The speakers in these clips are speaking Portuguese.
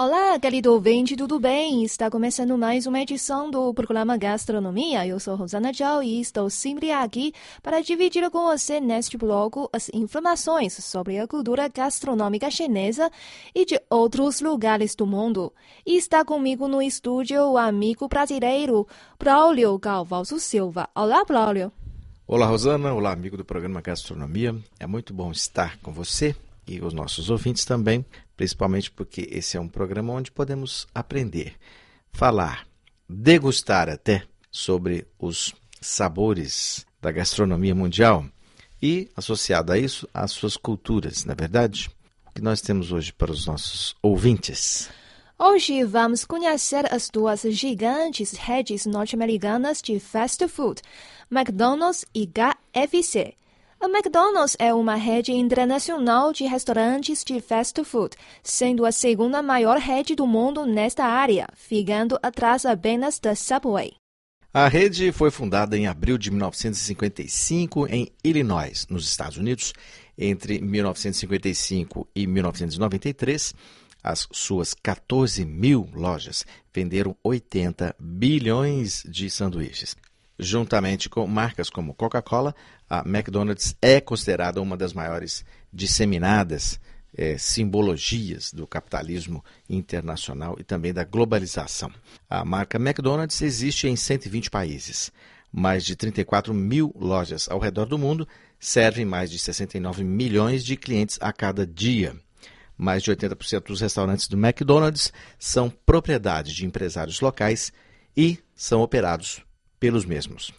Olá, querido ouvinte, tudo bem? Está começando mais uma edição do programa Gastronomia. Eu sou Rosana Zhao e estou sempre aqui para dividir com você neste bloco as informações sobre a cultura gastronômica chinesa e de outros lugares do mundo. E está comigo no estúdio o amigo brasileiro Braulio Galvalso Silva. Olá, Braulio. Olá, Rosana. Olá, amigo do programa Gastronomia. É muito bom estar com você e os nossos ouvintes também, principalmente porque esse é um programa onde podemos aprender, falar, degustar até sobre os sabores da gastronomia mundial e, associado a isso, as suas culturas, na é verdade? O que nós temos hoje para os nossos ouvintes? Hoje vamos conhecer as duas gigantes redes norte-americanas de fast food, McDonald's e KFC. A McDonald's é uma rede internacional de restaurantes de fast food, sendo a segunda maior rede do mundo nesta área, ficando atrás apenas da Subway. A rede foi fundada em abril de 1955 em Illinois, nos Estados Unidos. Entre 1955 e 1993, as suas 14 mil lojas venderam 80 bilhões de sanduíches. Juntamente com marcas como Coca-Cola, a McDonald's é considerada uma das maiores disseminadas é, simbologias do capitalismo internacional e também da globalização. A marca McDonald's existe em 120 países. Mais de 34 mil lojas ao redor do mundo servem mais de 69 milhões de clientes a cada dia. Mais de 80% dos restaurantes do McDonald's são propriedade de empresários locais e são operados pelos mesmos.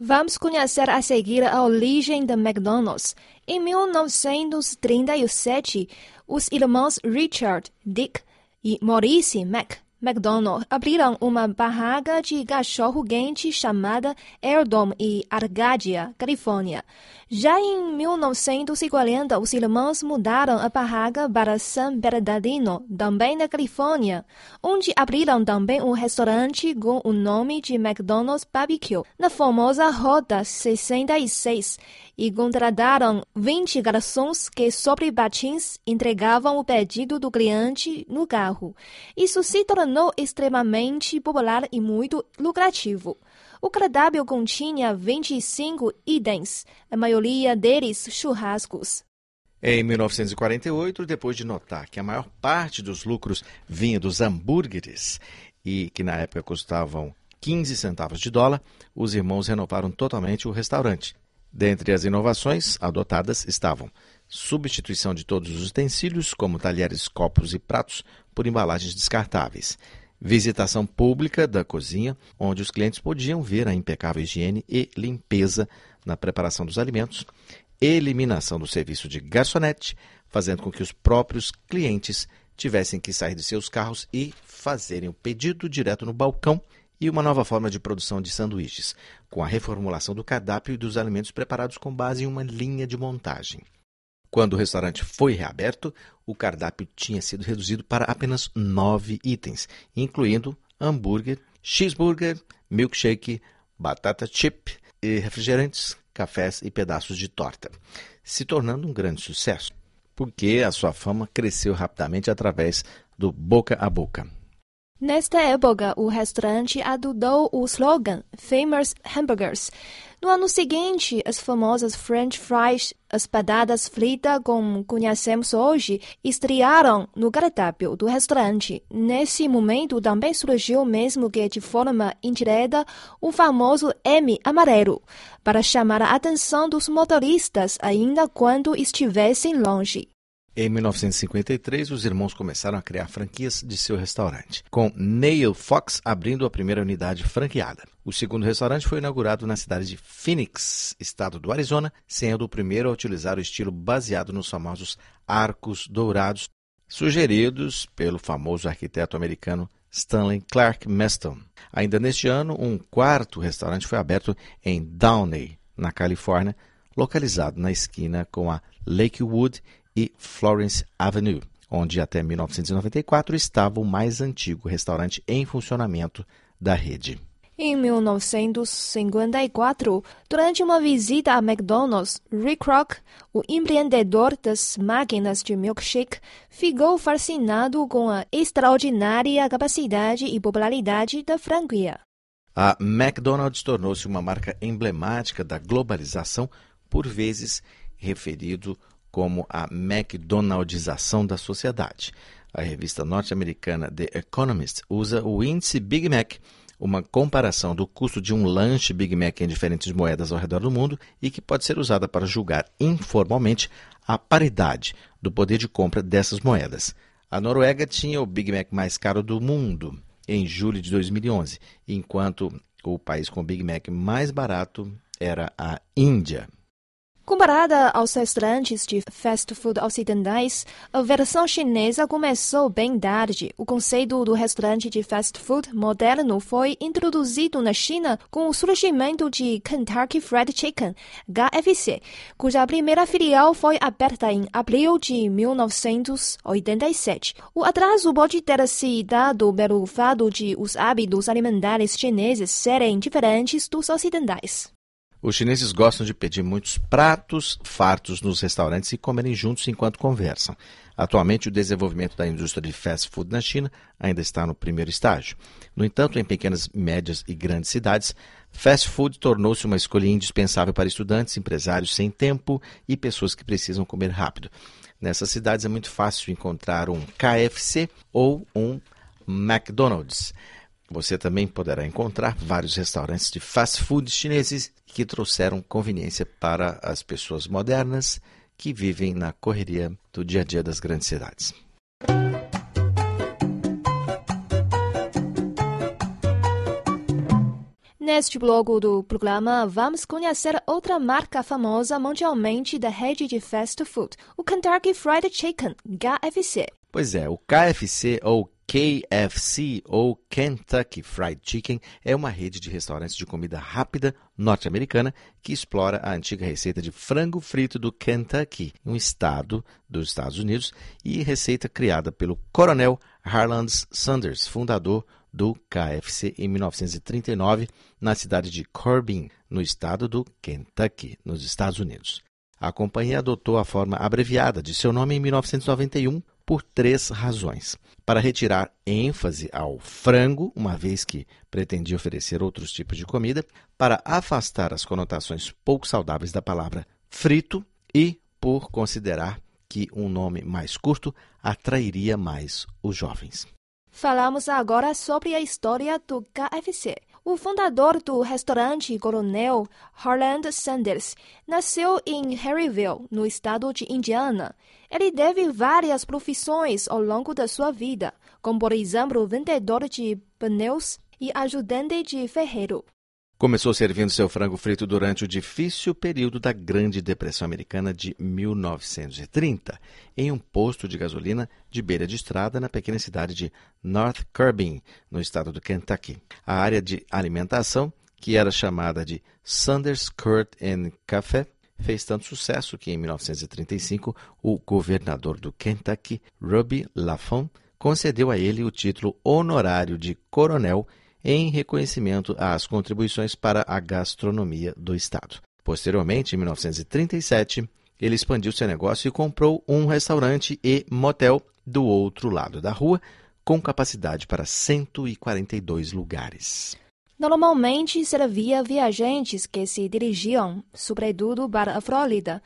Vamos conhecer a seguir a origem da McDonald's. Em 1937, os irmãos Richard, Dick e Maurice Mac McDonald abriram uma barraca de cachorro-quente chamada Airdome em Arcadia, Califórnia. Já em 1940, os irmãos mudaram a barraca para San Bernardino, também na Califórnia, onde abriram também um restaurante com o nome de McDonald's Barbecue, na famosa Rota 66, e contrataram 20 garçons que, sobre batins, entregavam o pedido do cliente no carro. Isso se tornou extremamente popular e muito lucrativo. O cardápio continha 25 itens, a maioria deles churrascos. Em 1948, depois de notar que a maior parte dos lucros vinha dos hambúrgueres e que na época custavam 15 centavos de dólar, os irmãos renovaram totalmente o restaurante. Dentre as inovações adotadas estavam substituição de todos os utensílios, como talheres, copos e pratos, por embalagens descartáveis, visitação pública da cozinha, onde os clientes podiam ver a impecável higiene e limpeza na preparação dos alimentos, eliminação do serviço de garçonete, fazendo com que os próprios clientes tivessem que sair de seus carros e fazerem o pedido direto no balcão, e uma nova forma de produção de sanduíches, com a reformulação do cardápio e dos alimentos preparados com base em uma linha de montagem. Quando o restaurante foi reaberto, o cardápio tinha sido reduzido para apenas nove itens, incluindo hambúrguer, cheeseburger, milkshake, batata chip, e refrigerantes, cafés e pedaços de torta, se tornando um grande sucesso, porque a sua fama cresceu rapidamente através do boca a boca. Nesta época, o restaurante adotou o slogan Famous Hamburgers. No ano seguinte, as famosas French fries, as batatas fritas como conhecemos hoje, estrearam no cardápio do restaurante. Nesse momento, também surgiu, mesmo que de forma indireta, o famoso M amarelo, para chamar a atenção dos motoristas ainda quando estivessem longe. Em 1953, os irmãos começaram a criar franquias de seu restaurante, com Neil Fox abrindo a primeira unidade franqueada. O segundo restaurante foi inaugurado na cidade de Phoenix, estado do Arizona, sendo o primeiro a utilizar o estilo baseado nos famosos arcos dourados, sugeridos pelo famoso arquiteto americano Stanley Clark Meston. Ainda neste ano, um quarto restaurante foi aberto em Downey, na Califórnia, localizado na esquina com a Lakewood e Florence Avenue, onde até 1994 estava o mais antigo restaurante em funcionamento da rede. Em 1954, durante uma visita a McDonald's, Rick Rock, o empreendedor das máquinas de milkshake, ficou fascinado com a extraordinária capacidade e popularidade da franquia. A McDonald's tornou-se uma marca emblemática da globalização, por vezes referido como a McDonaldização da sociedade. A revista norte-americana The Economist usa o índice Big Mac, uma comparação do custo de um lanche Big Mac em diferentes moedas ao redor do mundo e que pode ser usada para julgar informalmente a paridade do poder de compra dessas moedas. A Noruega tinha o Big Mac mais caro do mundo em julho de 2011, enquanto o país com o Big Mac mais barato era a Índia. Comparada aos restaurantes de fast food ocidentais, a versão chinesa começou bem tarde. O conceito do restaurante de fast food moderno foi introduzido na China com o surgimento de Kentucky Fried Chicken, KFC, cuja primeira filial foi aberta em abril de 1987. O atraso pode ter se dado pelo fato de os hábitos alimentares chineses serem diferentes dos ocidentais. Os chineses gostam de pedir muitos pratos fartos nos restaurantes e comerem juntos enquanto conversam. Atualmente, o desenvolvimento da indústria de fast food na China ainda está no primeiro estágio. No entanto, em pequenas, médias e grandes cidades, fast food tornou-se uma escolha indispensável para estudantes, empresários sem tempo e pessoas que precisam comer rápido. Nessas cidades é muito fácil encontrar um KFC ou um McDonald's. Você também poderá encontrar vários restaurantes de fast food chineses que trouxeram conveniência para as pessoas modernas que vivem na correria do dia a dia das grandes cidades. Neste bloco do programa, vamos conhecer outra marca famosa mundialmente da rede de fast food, o Kentucky Fried Chicken, KFC. Pois é, o KFC ou KFC ou Kentucky Fried Chicken é uma rede de restaurantes de comida rápida norte-americana que explora a antiga receita de frango frito do Kentucky, um estado dos Estados Unidos, e receita criada pelo coronel Harland Sanders, fundador do KFC em 1939, na cidade de Corbin, no estado do Kentucky, nos Estados Unidos. A companhia adotou a forma abreviada de seu nome em 1991 por três razões. Para retirar ênfase ao frango, uma vez que pretendia oferecer outros tipos de comida, para afastar as conotações pouco saudáveis da palavra frito e por considerar que um nome mais curto atrairia mais os jovens. Falamos agora sobre a história do KFC. O fundador do restaurante Coronel, Harland Sanders, nasceu em Harryville, no estado de Indiana. Ele teve várias profissões ao longo da sua vida, como por exemplo vendedor de pneus e ajudante de ferreiro. Começou servindo seu frango frito durante o difícil período da Grande Depressão Americana de 1930, em um posto de gasolina de beira de estrada na pequena cidade de North Curbin, no estado do Kentucky. A área de alimentação, que era chamada de Sanders Court and Café, fez tanto sucesso que, em 1935, o governador do Kentucky, Ruby Lafon, concedeu a ele o título honorário de coronel em reconhecimento às contribuições para a gastronomia do Estado. Posteriormente, em 1937, ele expandiu seu negócio e comprou um restaurante e motel do outro lado da rua, com capacidade para 142 lugares. Normalmente servia viajantes que se dirigiam, sobretudo, para a Flórida,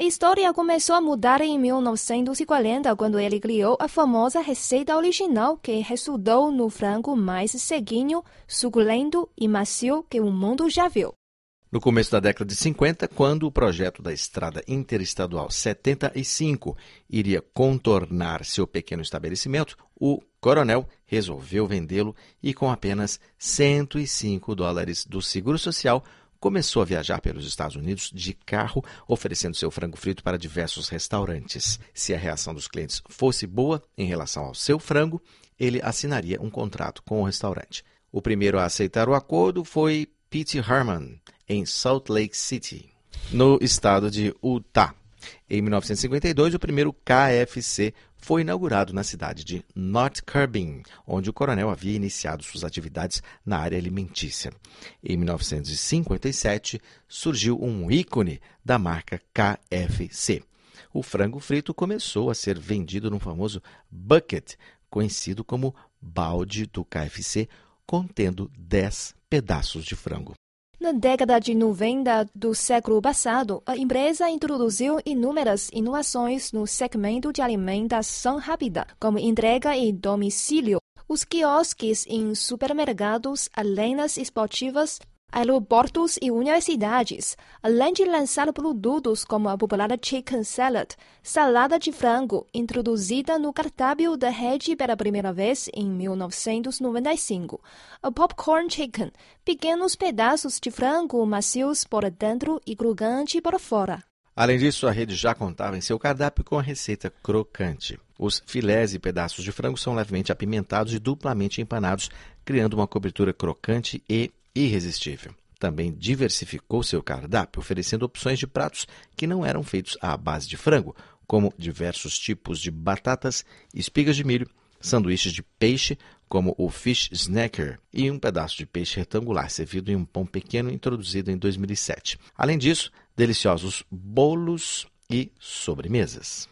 a história começou a mudar em 1940, quando ele criou a famosa receita original que resultou no frango mais sequinho, suculento e macio que o mundo já viu. No começo da década de 50, quando o projeto da Estrada Interestadual 75 iria contornar seu pequeno estabelecimento, o coronel resolveu vendê-lo e, com apenas 105 dólares do Seguro Social, começou a viajar pelos Estados Unidos de carro, oferecendo seu frango frito para diversos restaurantes. Se a reação dos clientes fosse boa em relação ao seu frango, ele assinaria um contrato com o restaurante. O primeiro a aceitar o acordo foi Pete Harmon, em Salt Lake City, no estado de Utah. Em 1952, o primeiro KFC foi inaugurado na cidade de North Curbin, onde o coronel havia iniciado suas atividades na área alimentícia. Em 1957, surgiu um ícone da marca KFC. O frango frito começou a ser vendido no famoso bucket, conhecido como balde do KFC, contendo 10 pedaços de frango. Na década de 90 do século passado, a empresa introduziu inúmeras inovações no segmento de alimentação rápida, como entrega em domicílio, os quiosques em supermercados, arenas esportivas, aeroportos e universidades, além de lançar produtos como a popular Chicken Salad, salada de frango, introduzida no cardápio da rede pela primeira vez em 1995, a Popcorn Chicken, pequenos pedaços de frango macios por dentro e crocante por fora. Além disso, a rede já contava em seu cardápio com a receita crocante. Os filés e pedaços de frango são levemente apimentados e duplamente empanados, criando uma cobertura crocante e irresistível. Também diversificou seu cardápio, oferecendo opções de pratos que não eram feitos à base de frango, como diversos tipos de batatas, espigas de milho, sanduíches de peixe, como o Fish Snacker, e um pedaço de peixe retangular servido em um pão pequeno introduzido em 2007. Além disso, deliciosos bolos e sobremesas.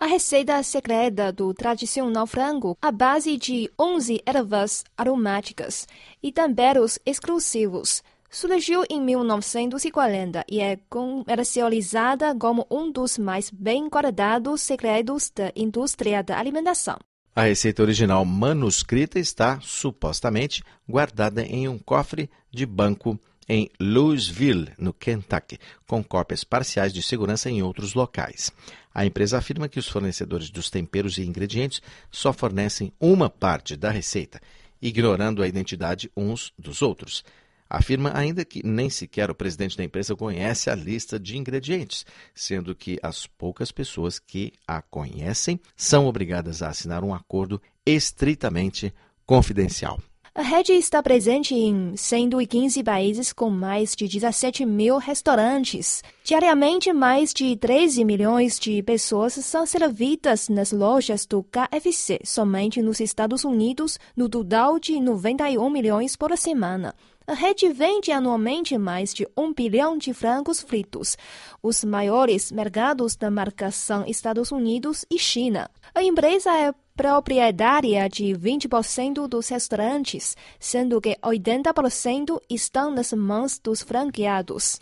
A receita secreta do tradicional frango, à base de 11 ervas aromáticas e temperos exclusivos, surgiu em 1940 e é comercializada como um dos mais bem guardados segredos da indústria da alimentação. A receita original manuscrita está, supostamente, guardada em um cofre de banco em Louisville, no Kentucky, com cópias parciais de segurança em outros locais. A empresa afirma que os fornecedores dos temperos e ingredientes só fornecem uma parte da receita, ignorando a identidade uns dos outros. Afirma ainda que nem sequer o presidente da empresa conhece a lista de ingredientes, sendo que as poucas pessoas que a conhecem são obrigadas a assinar um acordo estritamente confidencial. A rede está presente em 115 países com mais de 17 mil restaurantes. Diariamente, mais de 13 milhões de pessoas são servidas nas lojas do KFC, somente nos Estados Unidos, no total de 91 milhões por semana. A rede vende anualmente mais de um bilhão de frangos fritos. Os maiores mercados da marca são Estados Unidos e China. A empresa é proprietária de 20% dos restaurantes, sendo que 80% estão nas mãos dos franqueados.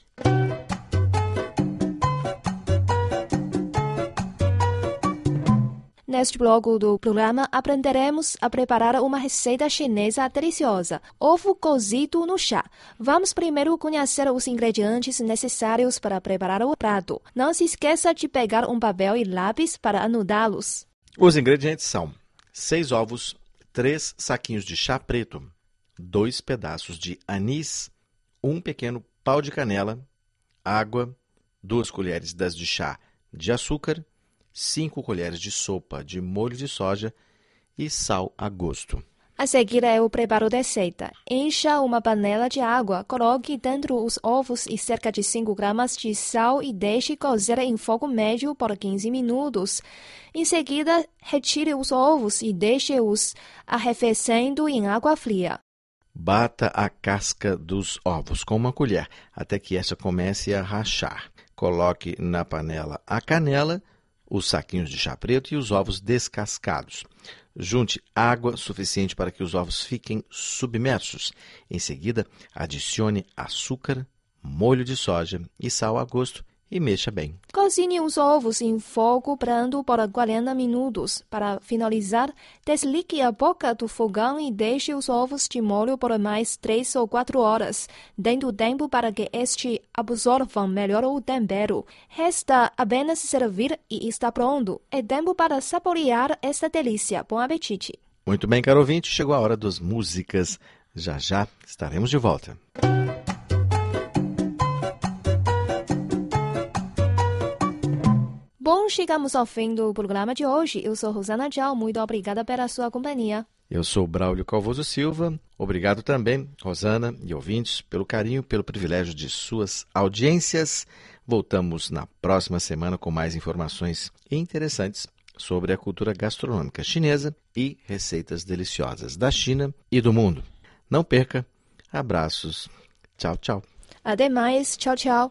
Neste bloco do programa, aprenderemos a preparar uma receita chinesa deliciosa, ovo cozido no chá. Vamos primeiro conhecer os ingredientes necessários para preparar o prato. Não se esqueça de pegar um papel e lápis para anudá-los. Os ingredientes são seis ovos, três saquinhos de chá preto, dois pedaços de anis, um pequeno pau de canela, água, duas colheres das de chá de açúcar, 5 colheres de sopa de molho de soja e sal a gosto. A seguir é o preparo da receita. Encha uma panela de água, coloque dentro os ovos e cerca de 5 gramas de sal e deixe cozer em fogo médio por 15 minutos. Em seguida, retire os ovos e deixe-os arrefecendo em água fria. Bata a casca dos ovos com uma colher até que esta comece a rachar. Coloque na panela a canela, os saquinhos de chá preto e os ovos descascados. Junte água suficiente para que os ovos fiquem submersos. Em seguida, adicione açúcar, molho de soja e sal a gosto e mexa bem. Cozinhe os ovos em fogo brando por 40 minutos. Para finalizar, desligue a boca do fogão e deixe os ovos de molho por mais 3 ou 4 horas, dando tempo para que este absorvam melhor o tempero. Resta apenas servir e está pronto. É tempo para saborear esta delícia. Bom apetite! Muito bem, caro ouvinte, chegou a hora das músicas. Já já estaremos de volta. Bom, chegamos ao fim do programa de hoje. Eu sou Rosana Dial, muito obrigada pela sua companhia. Eu sou Braulio Calvoso Silva. Obrigado também, Rosana e ouvintes, pelo carinho, pelo privilégio de suas audiências. Voltamos na próxima semana com mais informações interessantes sobre a cultura gastronômica chinesa e receitas deliciosas da China e do mundo. Não perca. Abraços. Tchau, tchau. Até mais. Tchau, tchau.